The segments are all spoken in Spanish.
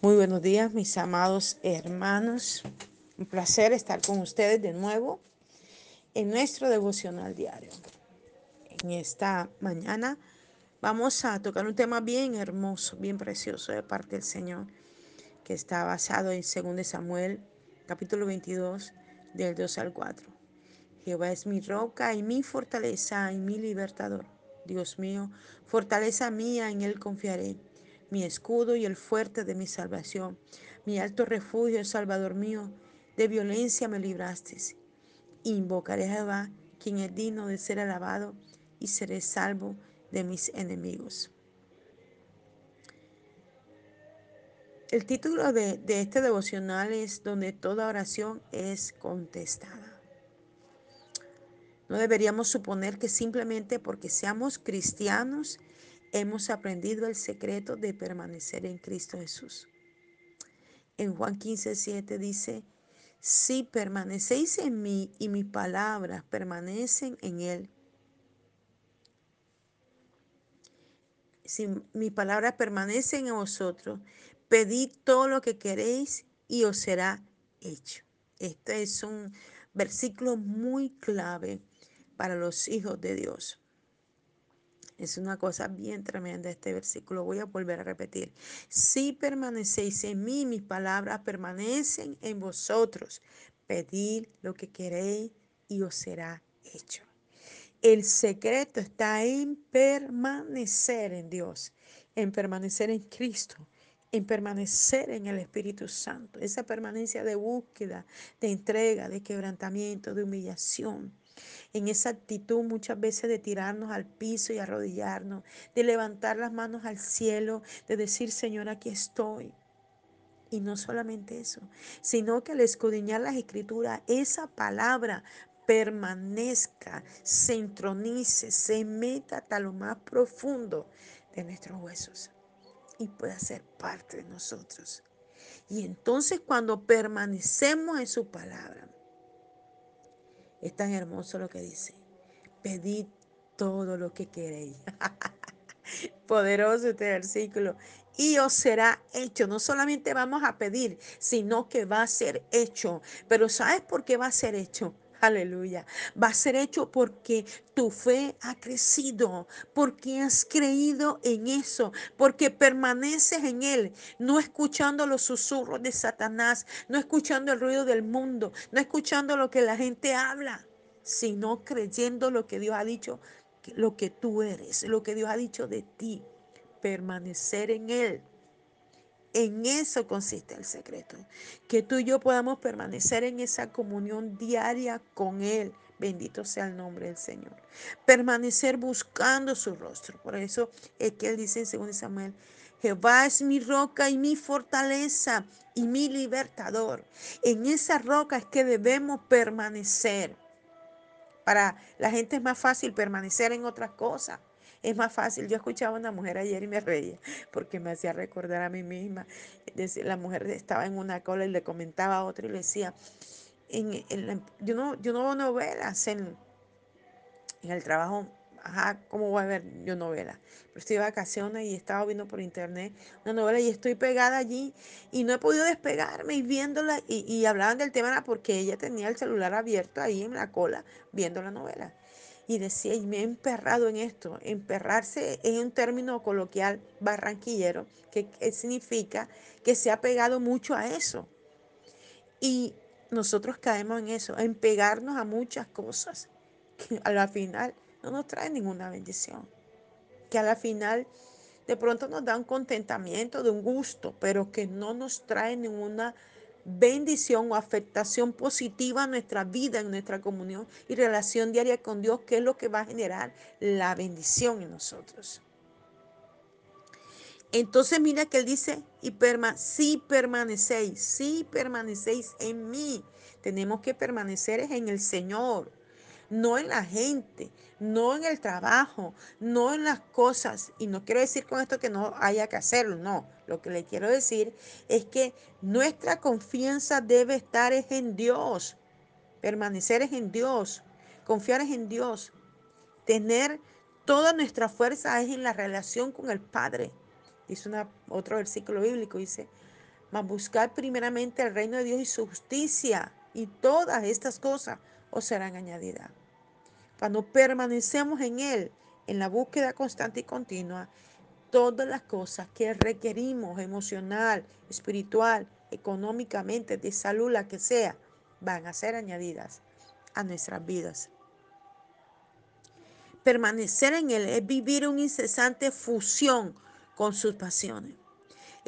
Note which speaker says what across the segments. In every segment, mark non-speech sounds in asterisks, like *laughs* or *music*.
Speaker 1: Muy buenos días, mis amados hermanos. Un placer estar con ustedes de nuevo en nuestro devocional diario. En esta mañana vamos a tocar un tema bien hermoso, bien precioso de parte del Señor, que está basado en 2 Samuel, capítulo 22, del 2 al 4. Jehová es mi roca y mi fortaleza y mi libertador. Dios mío, fortaleza mía, en él confiaré mi escudo y el fuerte de mi salvación, mi alto refugio, Salvador mío, de violencia me libraste. Invocaré a Jehová, quien es digno de ser alabado, y seré salvo de mis enemigos. El título de, de este devocional es Donde toda oración es contestada. No deberíamos suponer que simplemente porque seamos cristianos hemos aprendido el secreto de permanecer en Cristo Jesús. En Juan 15, 7 dice, si permanecéis en mí y mis palabras permanecen en él, si mis palabras permanecen en vosotros, pedid todo lo que queréis y os será hecho. Este es un versículo muy clave para los hijos de Dios. Es una cosa bien tremenda este versículo. Voy a volver a repetir. Si permanecéis en mí, mis palabras permanecen en vosotros. Pedid lo que queréis y os será hecho. El secreto está en permanecer en Dios, en permanecer en Cristo, en permanecer en el Espíritu Santo. Esa permanencia de búsqueda, de entrega, de quebrantamiento, de humillación en esa actitud muchas veces de tirarnos al piso y arrodillarnos, de levantar las manos al cielo, de decir, Señor, aquí estoy. Y no solamente eso, sino que al escudriñar las escrituras, esa palabra permanezca, se entronice, se meta hasta lo más profundo de nuestros huesos y pueda ser parte de nosotros. Y entonces cuando permanecemos en su palabra, es tan hermoso lo que dice. Pedid todo lo que queréis. *laughs* Poderoso este versículo. Y os será hecho. No solamente vamos a pedir, sino que va a ser hecho. Pero ¿sabes por qué va a ser hecho? Aleluya. Va a ser hecho porque tu fe ha crecido, porque has creído en eso, porque permaneces en Él, no escuchando los susurros de Satanás, no escuchando el ruido del mundo, no escuchando lo que la gente habla, sino creyendo lo que Dios ha dicho, lo que tú eres, lo que Dios ha dicho de ti. Permanecer en Él. En eso consiste el secreto, que tú y yo podamos permanecer en esa comunión diaria con Él. Bendito sea el nombre del Señor. Permanecer buscando su rostro. Por eso es que Él dice en 2 Samuel, Jehová es mi roca y mi fortaleza y mi libertador. En esa roca es que debemos permanecer. Para la gente es más fácil permanecer en otras cosas. Es más fácil. Yo escuchaba a una mujer ayer y me reía porque me hacía recordar a mí misma. La mujer estaba en una cola y le comentaba a otra y le decía, en, yo, no, yo no veo novelas en, en el trabajo. Ajá, ¿cómo voy a ver yo novelas? Pero estoy de vacaciones y estaba viendo por internet una novela y estoy pegada allí y no he podido despegarme y viéndola y, y hablaban del tema porque ella tenía el celular abierto ahí en la cola viendo la novela y decía, y me he emperrado en esto. Emperrarse es un término coloquial barranquillero que, significa que se ha pegado mucho a eso. Y nosotros caemos en eso, en pegarnos a muchas cosas que a la final no nos traen ninguna bendición. Que a la final de pronto nos da un contentamiento, de un gusto, pero que no nos trae ninguna bendición o afectación positiva en nuestra vida, en nuestra comunión y relación diaria con Dios, que es lo que va a generar la bendición en nosotros. Entonces mira que él dice, y si permanecéis, si permanecéis en mí, tenemos que permanecer en el Señor no en la gente, no en el trabajo, no en las cosas. Y no quiero decir con esto que no haya que hacerlo, no. Lo que le quiero decir es que nuestra confianza debe estar en Dios, permanecer en Dios, confiar en Dios, tener toda nuestra fuerza es en la relación con el Padre. Dice una, otro versículo bíblico, dice, mas buscar primeramente el reino de Dios y su justicia, y todas estas cosas os serán añadidas. Cuando permanecemos en Él, en la búsqueda constante y continua, todas las cosas que requerimos, emocional, espiritual, económicamente, de salud, la que sea, van a ser añadidas a nuestras vidas. Permanecer en Él es vivir una incesante fusión con sus pasiones.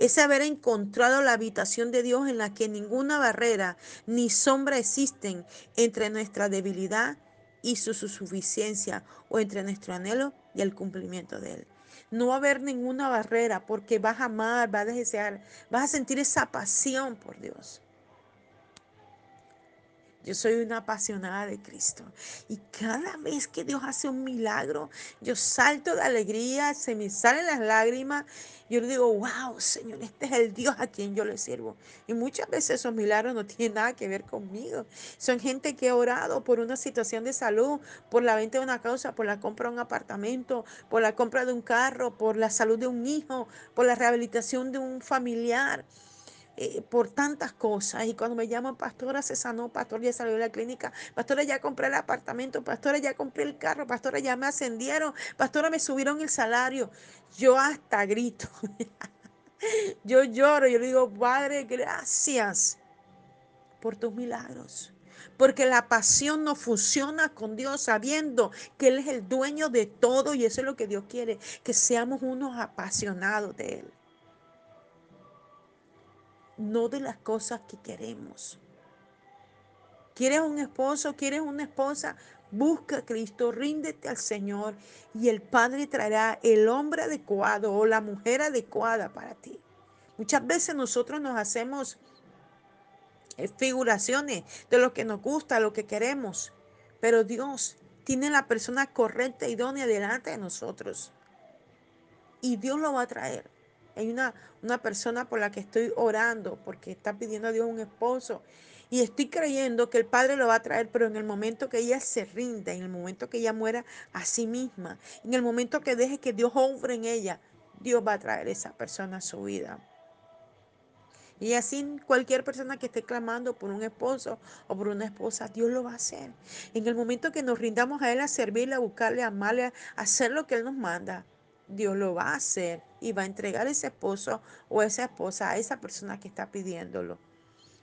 Speaker 1: Es haber encontrado la habitación de Dios en la que ninguna barrera ni sombra existen entre nuestra debilidad y su, suficiencia o entre nuestro anhelo y el cumplimiento de Él. No va a haber ninguna barrera porque vas a amar, vas a desear, vas a sentir esa pasión por Dios. Yo soy una apasionada de Cristo. Y cada vez que Dios hace un milagro, yo salto de alegría, se me salen las lágrimas. Yo le digo, wow, Señor, este es el Dios a quien yo le sirvo. Y muchas veces esos milagros no tienen nada que ver conmigo. Son gente que ha orado por una situación de salud, por la venta de una causa, por la compra de un apartamento, por la compra de un carro, por la salud de un hijo, por la rehabilitación de un familiar. Eh, por tantas cosas. Y cuando me llaman, pastora, se sanó, pastora, ya salió de la clínica, pastora, ya compré el apartamento, pastora, ya compré el carro, pastora, ya me ascendieron, pastora, me subieron el salario. Yo hasta grito. *laughs* yo lloro, yo le digo, Padre, gracias por tus milagros. Porque la pasión no funciona con Dios sabiendo que Él es el dueño de todo y eso es lo que Dios quiere, que seamos unos apasionados de Él no de las cosas que queremos. ¿Quieres un esposo? ¿Quieres una esposa? Busca a Cristo, ríndete al Señor y el Padre traerá el hombre adecuado o la mujer adecuada para ti. Muchas veces nosotros nos hacemos eh, figuraciones de lo que nos gusta, lo que queremos, pero Dios tiene la persona correcta, idónea delante de nosotros. Y Dios lo va a traer. Hay una, una persona por la que estoy orando porque está pidiendo a Dios un esposo. Y estoy creyendo que el Padre lo va a traer, pero en el momento que ella se rinda, en el momento que ella muera a sí misma, en el momento que deje que Dios obre en ella, Dios va a traer esa persona a su vida. Y así cualquier persona que esté clamando por un esposo o por una esposa, Dios lo va a hacer. En el momento que nos rindamos a Él a servirle, a buscarle, a amarle, a hacer lo que Él nos manda, Dios lo va a hacer y va a entregar ese esposo o esa esposa a esa persona que está pidiéndolo.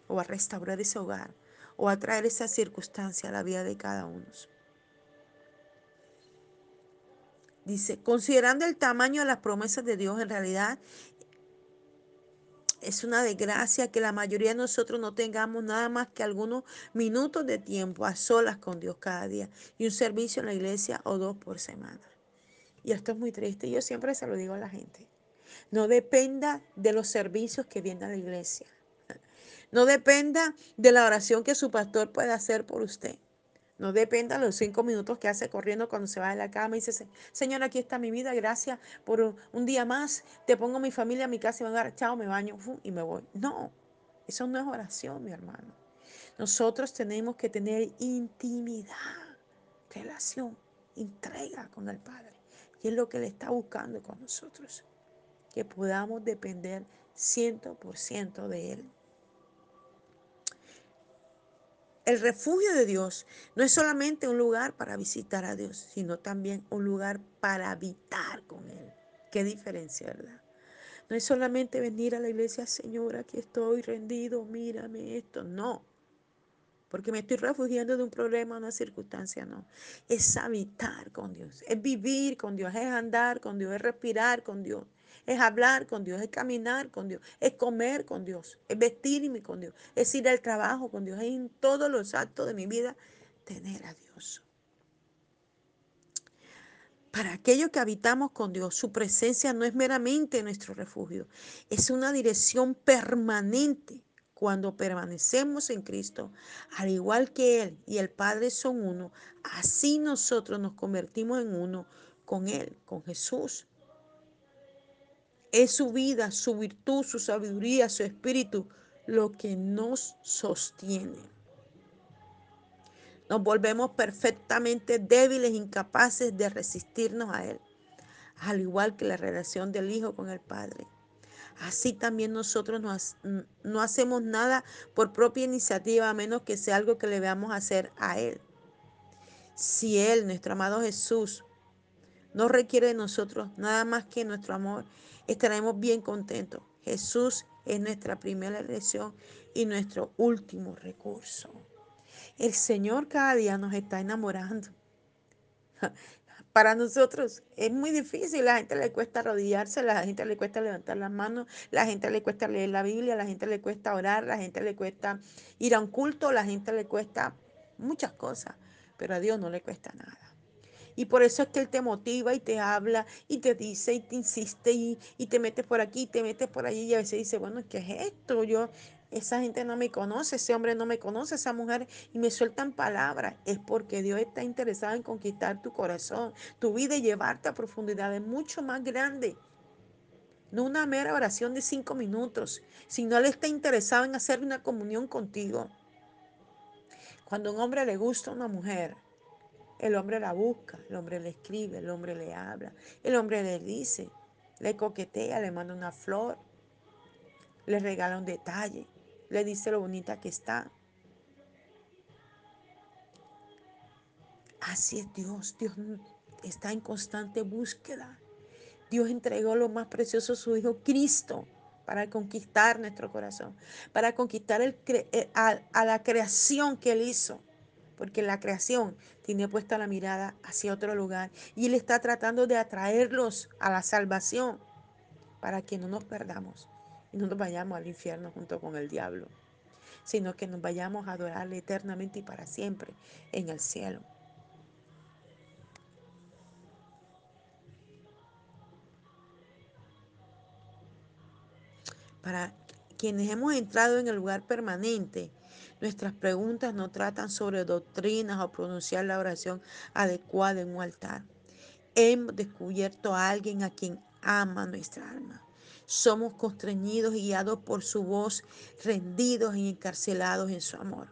Speaker 1: O a restaurar ese hogar. O a traer esa circunstancia a la vida de cada uno. Dice, considerando el tamaño de las promesas de Dios, en realidad es una desgracia que la mayoría de nosotros no tengamos nada más que algunos minutos de tiempo a solas con Dios cada día y un servicio en la iglesia o dos por semana. Y esto es muy triste. Yo siempre se lo digo a la gente. No dependa de los servicios que viene a la iglesia. No dependa de la oración que su pastor pueda hacer por usted. No dependa de los cinco minutos que hace corriendo cuando se va de la cama y dice, Señor, aquí está mi vida, gracias por un día más. Te pongo mi familia a mi casa y me a chao, me baño y me voy. No, eso no es oración, mi hermano. Nosotros tenemos que tener intimidad, relación, entrega con el Padre. Es lo que Él está buscando con nosotros. Que podamos depender 100% de Él. El refugio de Dios no es solamente un lugar para visitar a Dios, sino también un lugar para habitar con Él. Qué diferencia, ¿verdad? No es solamente venir a la iglesia, Señor, aquí estoy rendido, mírame esto. No porque me estoy refugiando de un problema, una circunstancia, no. Es habitar con Dios, es vivir con Dios, es andar con Dios, es respirar con Dios, es hablar con Dios, es caminar con Dios, es comer con Dios, es vestirme con Dios, es ir al trabajo con Dios, es en todos los actos de mi vida tener a Dios. Para aquellos que habitamos con Dios, su presencia no es meramente nuestro refugio, es una dirección permanente cuando permanecemos en Cristo, al igual que Él y el Padre son uno, así nosotros nos convertimos en uno con Él, con Jesús. Es su vida, su virtud, su sabiduría, su espíritu lo que nos sostiene. Nos volvemos perfectamente débiles, incapaces de resistirnos a Él, al igual que la relación del Hijo con el Padre. Así también nosotros no, no, hacemos nada por propia iniciativa, a menos que sea algo que le veamos hacer a Él. Si Él, nuestro amado Jesús, no requiere de nosotros nada más que nuestro amor, estaremos bien contentos. Jesús es nuestra primera elección y nuestro último recurso. El Señor cada día nos está enamorando. *laughs* Para nosotros es muy difícil, la gente le cuesta arrodillarse, la gente le cuesta levantar las manos, la gente le cuesta leer la Biblia, la gente le cuesta orar, la gente le cuesta ir a un culto, la gente le cuesta muchas cosas, pero a Dios no le cuesta nada. Y por eso es que Él te motiva y te habla y te dice y te insiste y, y te metes por aquí y te metes por allí y a veces dice, bueno, ¿qué es esto? Yo, esa gente no me conoce, ese hombre no me conoce, esa mujer, y me sueltan palabras. Es porque Dios está interesado en conquistar tu corazón, tu vida y llevarte a profundidades mucho más grandes. No una mera oración de cinco minutos, sino Él está interesado en hacer una comunión contigo. Cuando a un hombre le gusta a una mujer, el hombre la busca, el hombre le escribe, el hombre le habla, el hombre le dice, le coquetea, le manda una flor, le regala un detalle, le dice lo bonita que está. Así es Dios, Dios está en constante búsqueda. Dios entregó lo más precioso a su Hijo Cristo para conquistar nuestro corazón, para conquistar eh, a, a la creación que Él hizo porque la creación tiene puesta la mirada hacia otro lugar y Él está tratando de atraerlos a la salvación para que no nos perdamos y no nos vayamos al infierno junto con el diablo, sino que nos vayamos a adorarle eternamente y para siempre en el cielo. Para quienes hemos entrado en el lugar permanente, Nuestras preguntas no tratan sobre doctrinas o pronunciar la oración adecuada en un altar. Hemos descubierto a alguien a quien ama nuestra alma. Somos constreñidos y guiados por su voz, rendidos y encarcelados en su amor.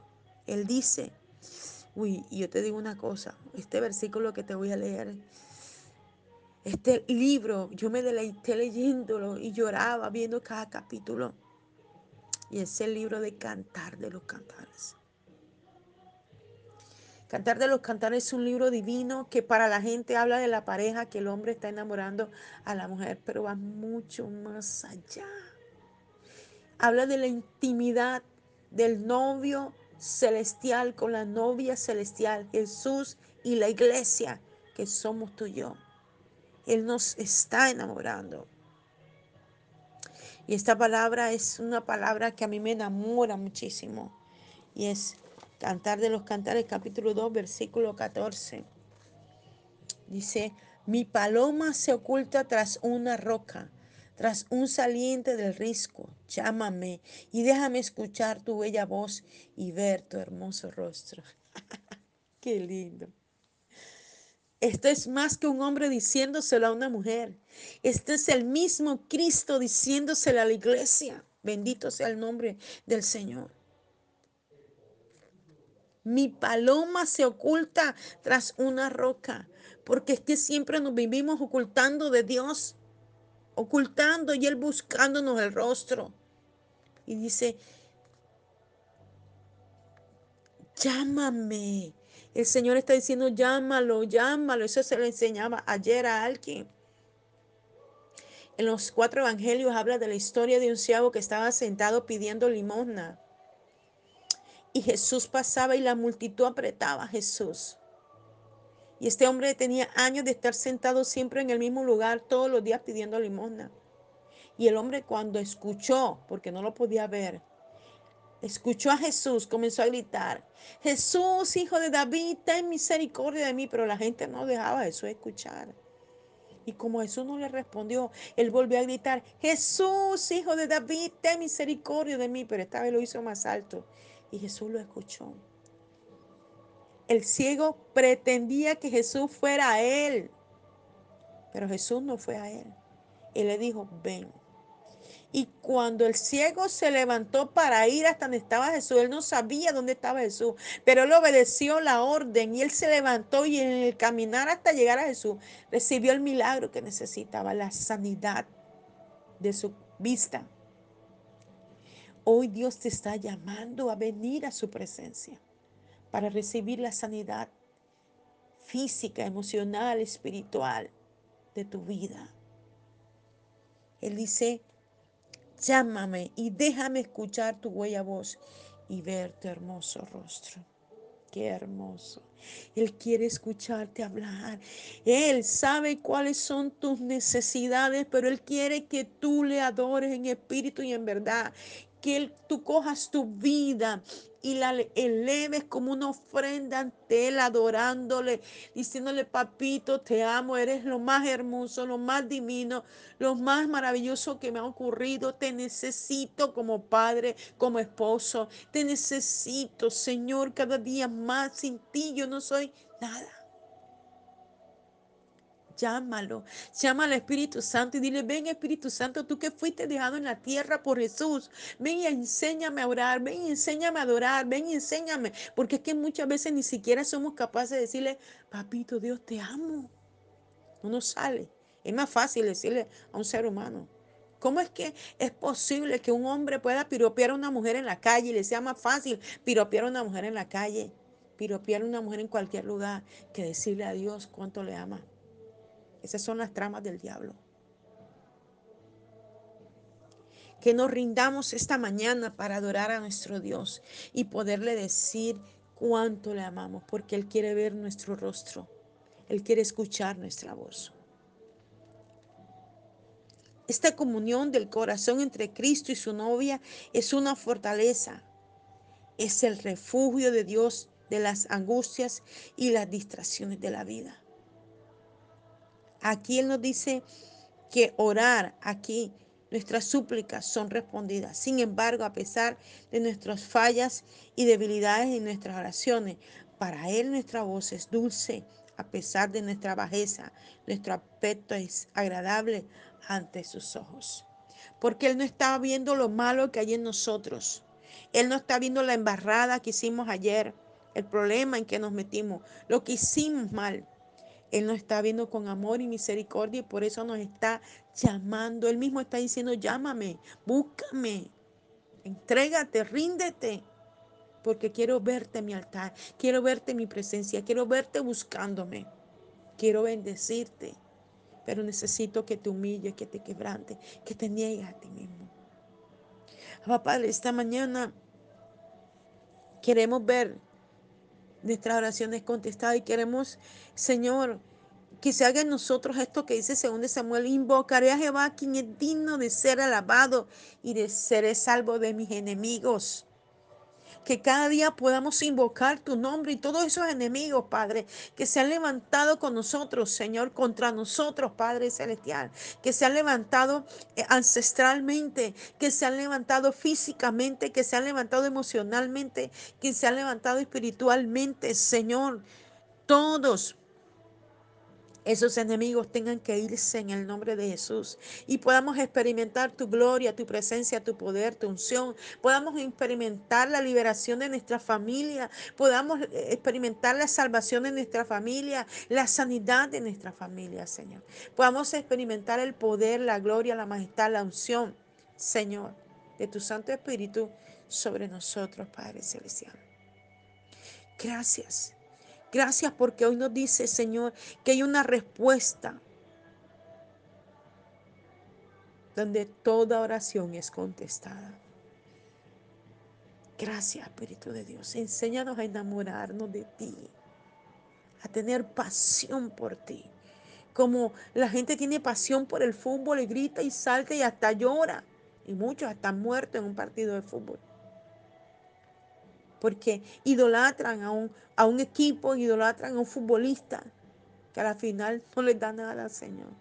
Speaker 1: Él dice, uy, y yo te digo una cosa, este versículo que te voy a leer, este libro, yo me deleité leyéndolo y lloraba viendo cada capítulo. Y es el libro de Cantar de los Cantares. Cantar de los Cantares es un libro divino que para la gente habla de la pareja que el hombre está enamorando a la mujer, pero va mucho más allá. Habla de la intimidad del novio celestial con la novia celestial, Jesús y la iglesia, que somos tú y yo. Él nos está enamorando. Y esta palabra es una palabra que a mí me enamora muchísimo. Y es Cantar de los Cantares, capítulo 2, versículo 14. Dice, mi paloma se oculta tras una roca, tras un saliente del risco. Llámame y déjame escuchar tu bella voz y ver tu hermoso rostro. *laughs* Qué lindo. Esto es más que un hombre diciéndoselo a una mujer. Este es el mismo Cristo diciéndoselo a la iglesia. Bendito sea el nombre del Señor. Mi paloma se oculta tras una roca, porque es que siempre nos vivimos ocultando de Dios, ocultando y Él buscándonos el rostro. Y dice, llámame el Señor está diciendo, llámalo, llámalo. Eso se lo enseñaba ayer a alguien. En los cuatro evangelios habla de la historia de un siervo que estaba sentado pidiendo limosna. Y Jesús pasaba y la multitud apretaba a Jesús. Y este hombre tenía años de estar sentado siempre en el mismo lugar todos los días pidiendo limosna. Y el hombre cuando escuchó, porque no lo podía ver, escuchó a Jesús, comenzó a gritar, Jesús, hijo de David, ten misericordia de mí, pero la gente no dejaba a Jesús escuchar. Y como Jesús no le respondió, él volvió a gritar, Jesús, hijo de David, ten misericordia de mí, pero esta vez lo hizo más alto. Y Jesús lo escuchó. El ciego pretendía que Jesús fuera a él, pero Jesús no fue a él. Él le dijo, ven. Y cuando el ciego se levantó para ir hasta donde estaba Jesús, él no sabía dónde estaba Jesús, pero él obedeció la orden y él se levantó y en el caminar hasta llegar a Jesús recibió el milagro que necesitaba, la sanidad de su vista. Hoy Dios te está llamando a venir a su presencia para recibir la sanidad física, emocional, espiritual de tu vida. Él dice, llámame y déjame escuchar tu huella voz y ver tu hermoso rostro. Qué hermoso. Él quiere escucharte hablar. Él sabe cuáles son tus necesidades, pero Él quiere que tú le adores en espíritu y en verdad. Que él, tú cojas tu vida y la eleves como una ofrenda ante Él, adorándole, diciéndole, papito, te amo, eres lo más hermoso, lo más divino, lo más maravilloso que me ha ocurrido. Te necesito como padre, como esposo. Te necesito, Señor, cada día más. Sin ti yo no soy nada. Llámalo, llama al Espíritu Santo y dile, ven Espíritu Santo, tú que fuiste dejado en la tierra por Jesús, ven y enséñame a orar, ven y enséñame a adorar, ven y enséñame, porque es que muchas veces ni siquiera somos capaces de decirle, papito Dios, te amo. No sale. Es más fácil decirle a un ser humano. ¿Cómo es que es posible que un hombre pueda piropear a una mujer en la calle y le sea más fácil piropear a una mujer en la calle, piropear a una mujer en cualquier lugar, que decirle a Dios cuánto le ama? Esas son las tramas del diablo. Que nos rindamos esta mañana para adorar a nuestro Dios y poderle decir cuánto le amamos, porque Él quiere ver nuestro rostro. Él quiere escuchar nuestra voz. Esta comunión del corazón entre Cristo y su novia es una fortaleza. Es el refugio de Dios de las angustias y las distracciones de la vida. Aquí Él nos dice que orar aquí, nuestras súplicas son respondidas. Sin embargo, a pesar de nuestras fallas y debilidades en nuestras oraciones, para Él nuestra voz es dulce, a pesar de nuestra bajeza, nuestro aspecto es agradable ante sus ojos. Porque Él no está viendo lo malo que hay en nosotros. Él no está viendo la embarrada que hicimos ayer, el problema en que nos metimos, lo que hicimos mal. Él nos está viendo con amor y misericordia y por eso nos está llamando. Él mismo está diciendo, llámame, búscame, entrégate, ríndete, porque quiero verte en mi altar, quiero verte en mi presencia, quiero verte buscándome, quiero bendecirte, pero necesito que te humilles, que te quebrante, que te niegues a ti mismo. Papá, esta mañana queremos ver nuestras oraciones contestadas y queremos, Señor, que se haga en nosotros esto que dice según Samuel, invocaré a Jehová quien es digno de ser alabado y de ser salvo de mis enemigos que cada día podamos invocar tu nombre y todos esos enemigos, Padre, que se han levantado con nosotros, Señor, contra nosotros, Padre Celestial, que se han levantado eh, ancestralmente, que se han levantado físicamente, que se han levantado emocionalmente, que se han levantado espiritualmente, Señor. Todos esos enemigos tengan que irse en el nombre de Jesús y podamos experimentar tu gloria, tu presencia, tu poder, tu unción. Podamos experimentar la liberación de nuestra familia, podamos eh, experimentar la salvación de nuestra familia, la sanidad de nuestra familia, Señor. Podamos experimentar el poder, la gloria, la majestad, la unción, Señor, de tu Santo Espíritu sobre nosotros, Padre Celestial. Gracias. Gracias porque hoy nos dice, Señor, que hay una respuesta donde toda oración es contestada. Gracias, Espíritu de Dios. Enséñanos a enamorarnos de ti, a tener pasión por ti. Como la gente tiene pasión por el fútbol y grita y salta y hasta llora. Y muchos están muertos en un partido de fútbol porque idolatran a un, a un equipo, idolatran a un futbolista, que al final no les da nada, Señor.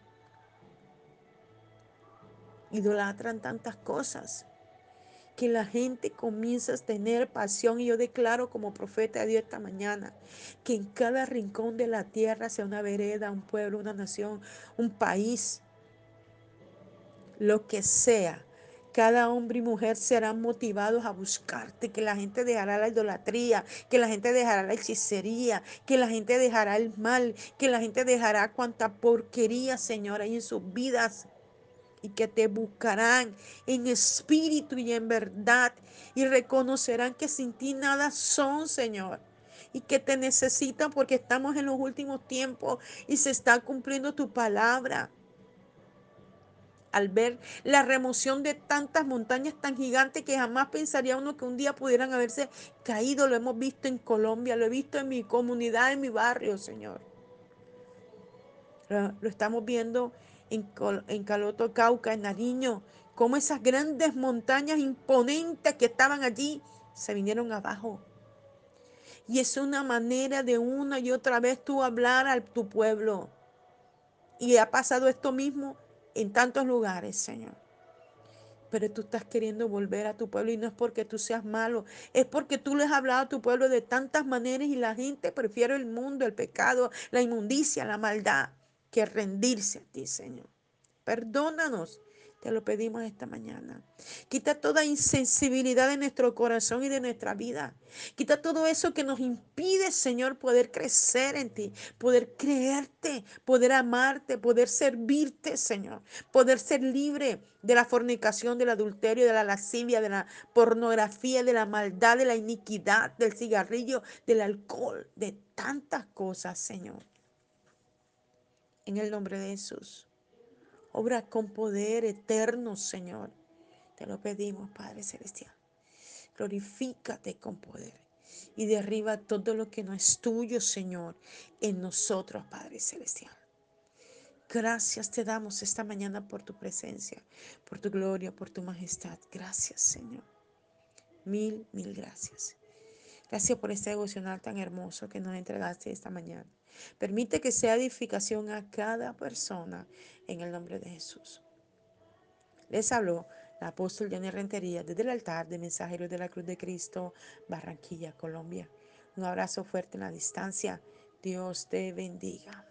Speaker 1: Idolatran tantas cosas que la gente comienza a tener pasión y yo declaro como profeta de Dios esta mañana que en cada rincón de la tierra sea una vereda, un pueblo, una nación, un país, lo que sea, cada hombre y mujer serán motivados a buscarte, que la gente dejará la idolatría, que la gente dejará la hechicería, que la gente dejará el mal, que la gente dejará cuanta porquería, Señor, hay en sus vidas y que te buscarán en espíritu y en verdad y reconocerán que sin ti nada son, Señor. Y que te necesitan porque estamos en los últimos tiempos y se está cumpliendo tu palabra al ver la remoción de tantas montañas tan gigantes que jamás pensaría uno que un día pudieran haberse caído. Lo hemos visto en Colombia, lo he visto en mi comunidad, en mi barrio, Señor. Lo, estamos viendo en, Caloto, Cauca, en Nariño, cómo esas grandes montañas imponentes que estaban allí se vinieron abajo. Y es una manera de una y otra vez tú hablar a tu pueblo. Y ha pasado esto mismo en tantos lugares, Señor. Pero tú estás queriendo volver a tu pueblo y no es porque tú seas malo, es porque tú le has hablado a tu pueblo de tantas maneras y la gente prefiere el mundo, el pecado, la inmundicia, la maldad, que rendirse a ti, Señor. Perdónanos te lo pedimos esta mañana. Quita toda insensibilidad de nuestro corazón y de nuestra vida. Quita todo eso que nos impide, Señor, poder crecer en ti, poder creerte, poder amarte, poder servirte, Señor. Poder ser libre de la fornicación, del adulterio, de la lascivia, de la pornografía, de la maldad, de la iniquidad, del cigarrillo, del alcohol, de tantas cosas, Señor. En el nombre de Jesús. Obra con poder eterno, Señor. Te lo pedimos, Padre Celestial. Glorifícate con poder y derriba todo lo que no es tuyo, Señor, en nosotros, Padre Celestial. Gracias te damos esta mañana por tu presencia, por tu gloria, por tu majestad. Gracias, Señor. Mil, mil gracias. Gracias por este devocional tan hermoso que nos entregaste esta mañana. Permite que sea edificación a cada persona en el nombre de Jesús. Les habló la apóstol Jenny Rentería desde el altar de Mensajeros de la Cruz de Cristo, Barranquilla, Colombia. Un abrazo fuerte en la distancia. Dios te bendiga.